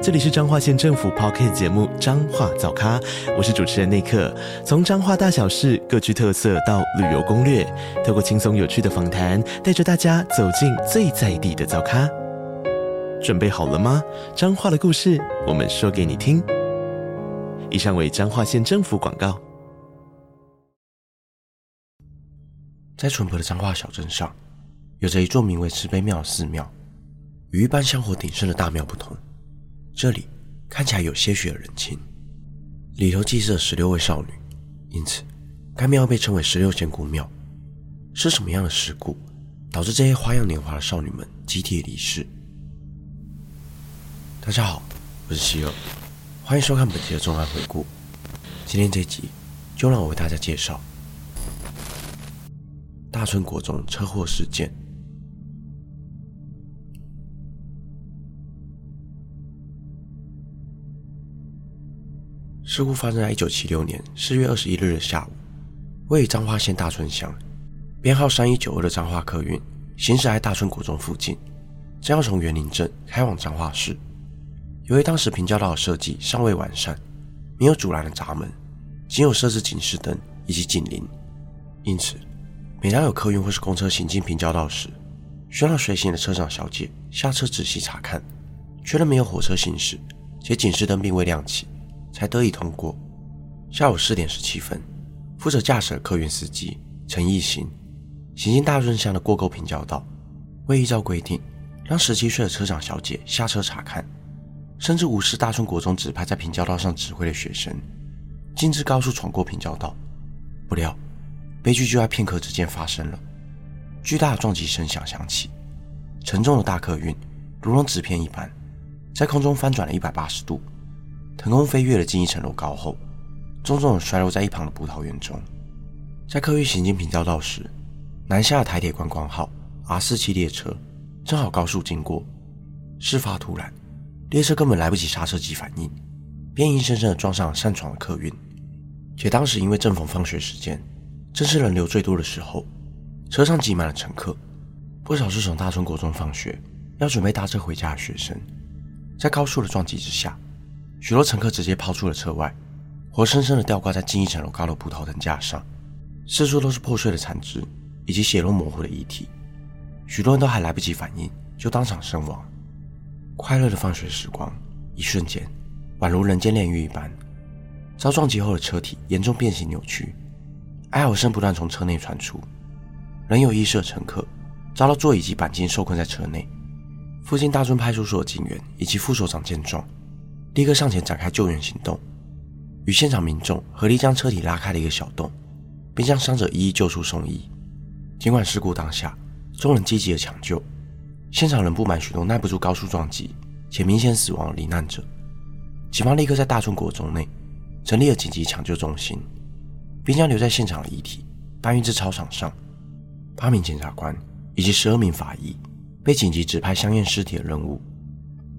这里是彰化县政府 Podcast 节目《彰化早咖》，我是主持人内克。从彰化大小事各具特色到旅游攻略，透过轻松有趣的访谈，带着大家走进最在地的早咖。准备好了吗？彰化的故事，我们说给你听。以上为彰化县政府广告。在淳朴的彰化小镇上，有着一座名为慈悲庙的寺庙，与一般香火鼎盛的大庙不同。这里看起来有些许的人情，里头祭祀了十六位少女，因此该庙被称为十六仙姑庙。是什么样的事故导致这些花样年华的少女们集体离世？大家好，我是希尔，欢迎收看本期的重案回顾。今天这集就让我为大家介绍大村国中车祸事件。事故发生在一九七六年四月二十一日的下午，位于彰化县大村乡，编号三一九二的彰化客运行驶在大村国中附近，正要从园林镇开往彰化市。由于当时平交道的设计尚未完善，没有阻拦的闸门，仅有设置警示灯以及警铃，因此每当有客运或是公车行进平交道时，需要让随行的车长小姐下车仔细查看，确认没有火车行驶，且警示灯并未亮起。才得以通过。下午四点十七分，负责驾驶的客运司机陈义行行经大村乡的过沟平交道，未依照规定让十七岁的车长小姐下车查看，甚至无视大顺国中指派在平交道上指挥的学生，径自高速闯过平交道。不料，悲剧就在片刻之间发生了。巨大的撞击声响响起，沉重的大客运如同纸片一般，在空中翻转了一百八十度。腾空飞跃了近一层楼高后，重重的摔落在一旁的葡萄园中。在客运行经平交道时，南下的台铁观光号 R 四七列车正好高速经过。事发突然，列车根本来不及刹车及反应，便硬生生的撞上了擅闯的客运。且当时因为正逢放学时间，正是人流最多的时候，车上挤满了乘客，不少是从大村国中放学要准备搭车回家的学生。在高速的撞击之下，许多乘客直接抛出了车外，活生生的吊挂在近一层楼高的葡萄藤架上，四处都是破碎的残肢以及血肉模糊的遗体。许多人都还来不及反应，就当场身亡。快乐的放学时光，一瞬间宛如人间炼狱一般。遭撞击后的车体严重变形扭曲，哀嚎声不断从车内传出。仍有意识的乘客遭到座椅及钣金受困在车内。附近大村派出所警员以及副所长见状。立刻上前展开救援行动，与现场民众合力将车体拉开了一个小洞，并将伤者一一救出送医。尽管事故当下众人积极的抢救，现场仍布满许多耐不住高速撞击且明显死亡的罹难者。警方立刻在大村国中内成立了紧急抢救中心，并将留在现场的遗体搬运至操场上。八名检察官以及十二名法医被紧急指派相验尸体的任务。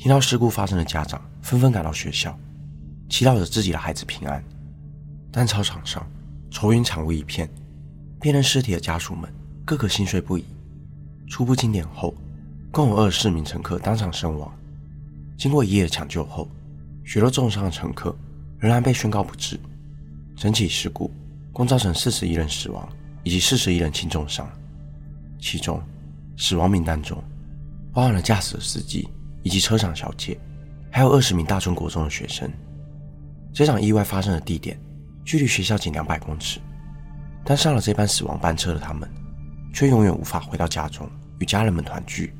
听到事故发生的家长纷纷赶到学校，祈祷着自己的孩子平安。但操场上愁云惨雾一片，辨认尸体的家属们个个心碎不已。初步清点后，共有二十四名乘客当场身亡。经过一夜抢救后，许多重伤的乘客仍然被宣告不治。整起事故共造成四十一人死亡以及四十一人轻重伤，其中死亡名单中包含了驾驶的司机。以及车长小姐，还有二十名大村国中的学生。这场意外发生的地点距离学校仅两百公尺，但上了这班死亡班车的他们，却永远无法回到家中与家人们团聚。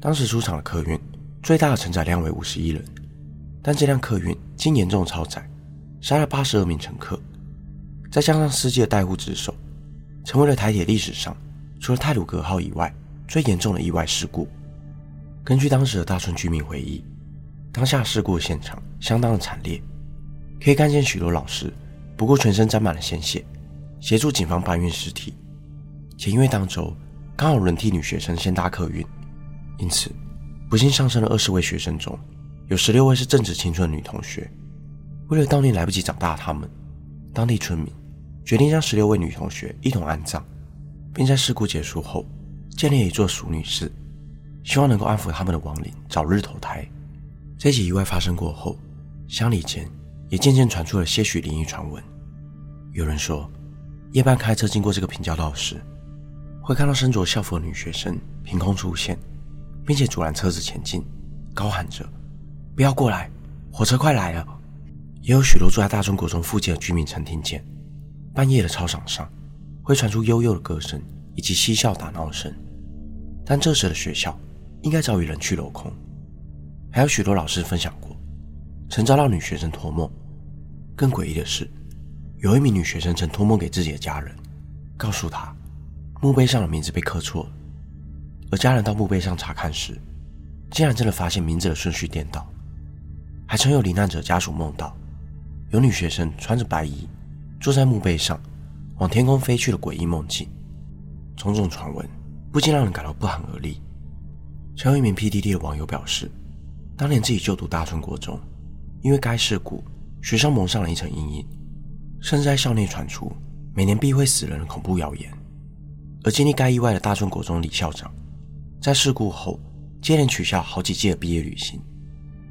当时出场的客运最大的承载量为五十一人，但这辆客运经严重超载，杀了八十二名乘客，再加上司机的怠忽职守，成为了台铁历史上除了泰鲁格号以外最严重的意外事故。根据当时的大村居民回忆，当下事故现场相当的惨烈，可以看见许多老师不顾全身沾满了鲜血，协助警方搬运尸体。且因为当周刚好轮替女学生先搭客运，因此不幸上车的二十位学生中，有十六位是正值青春的女同学。为了悼念来不及长大的她们，当地村民决定将十六位女同学一同安葬，并在事故结束后建立一座淑女寺，希望能够安抚他们的亡灵早日投胎。这起意外发生过后，乡里间也渐渐传出了些许灵异传闻。有人说，夜半开车经过这个平交道时，会看到身着校服的女学生凭空出现，并且阻拦车子前进，高喊着“不要过来，火车快来了”。也有许多住在大中国中附近的居民曾听见，半夜的操场上会传出悠悠的歌声以及嬉笑打闹声，但这时的学校应该早已人去楼空。还有许多老师分享过，曾遭到女学生托梦。更诡异的是，有一名女学生曾托梦给自己的家人，告诉她。墓碑上的名字被刻错了，而家人到墓碑上查看时，竟然真的发现名字的顺序颠倒。还曾有罹难者家属梦到，有女学生穿着白衣，坐在墓碑上，往天空飞去的诡异梦境。种种传闻不禁让人感到不寒而栗。曾有一名 PDD 的网友表示，当年自己就读大村国中，因为该事故，学校蒙上了一层阴影，甚至在校内传出每年必会死人的恐怖谣言。而经历该意外的大村国中李校长，在事故后接连取消好几届的毕业旅行，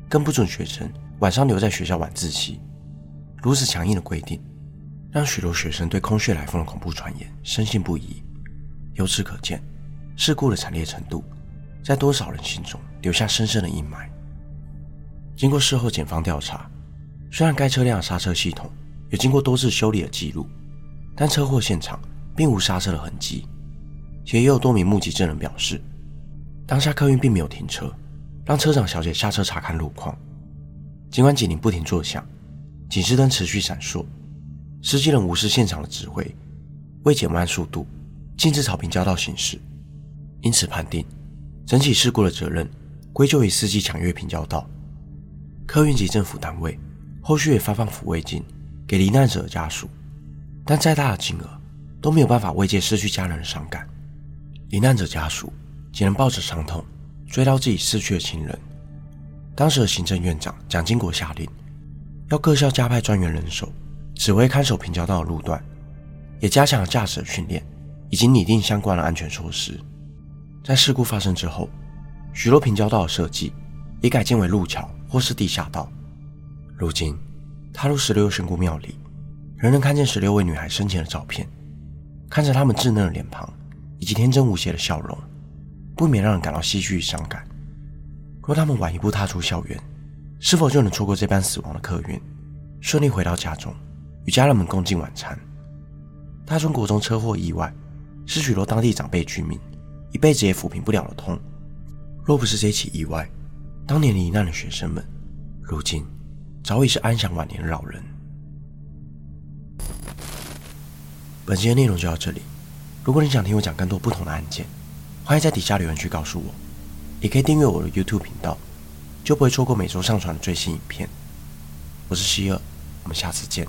更不准学生晚上留在学校晚自习。如此强硬的规定，让许多学生对空穴来风的恐怖传言深信不疑。由此可见，事故的惨烈程度，在多少人心中留下深深的阴霾。经过事后检方调查，虽然该车辆的刹车系统有经过多次修理的记录，但车祸现场并无刹车的痕迹。且也有多名目击证人表示，当下客运并没有停车，让车长小姐下车查看路况。尽管警铃不停作响，警示灯持续闪烁，司机仍无视现场的指挥，为减慢速度，径自草坪交道行驶。因此判定，整起事故的责任归咎于司机抢越平交道。客运及政府单位后续也发放抚慰金给罹难者的家属，但再大的金额都没有办法慰藉失去家人的伤感。罹难者家属只能抱着伤痛追悼自己逝去的亲人。当时的行政院长蒋经国下令，要各校加派专员人手，指挥看守平交道的路段，也加强了驾驶的训练，以及拟定相关的安全措施。在事故发生之后，许多平交道的设计也改建为路桥或是地下道。如今，踏入十六神姑庙里，仍能看见十六位女孩生前的照片，看着她们稚嫩的脸庞。以及天真无邪的笑容，不免让人感到唏嘘与伤感。若他们晚一步踏出校园，是否就能错过这班死亡的客运，顺利回到家中，与家人们共进晚餐？大中国中车祸意外，是许多当地长辈居民一辈子也抚平不了的痛。若不是这起意外，当年罹难的学生们，如今早已是安享晚年的老人。本期的内容就到这里。如果你想听我讲更多不同的案件，欢迎在底下留言区告诉我，也可以订阅我的 YouTube 频道，就不会错过每周上传的最新影片。我是希尔，我们下次见。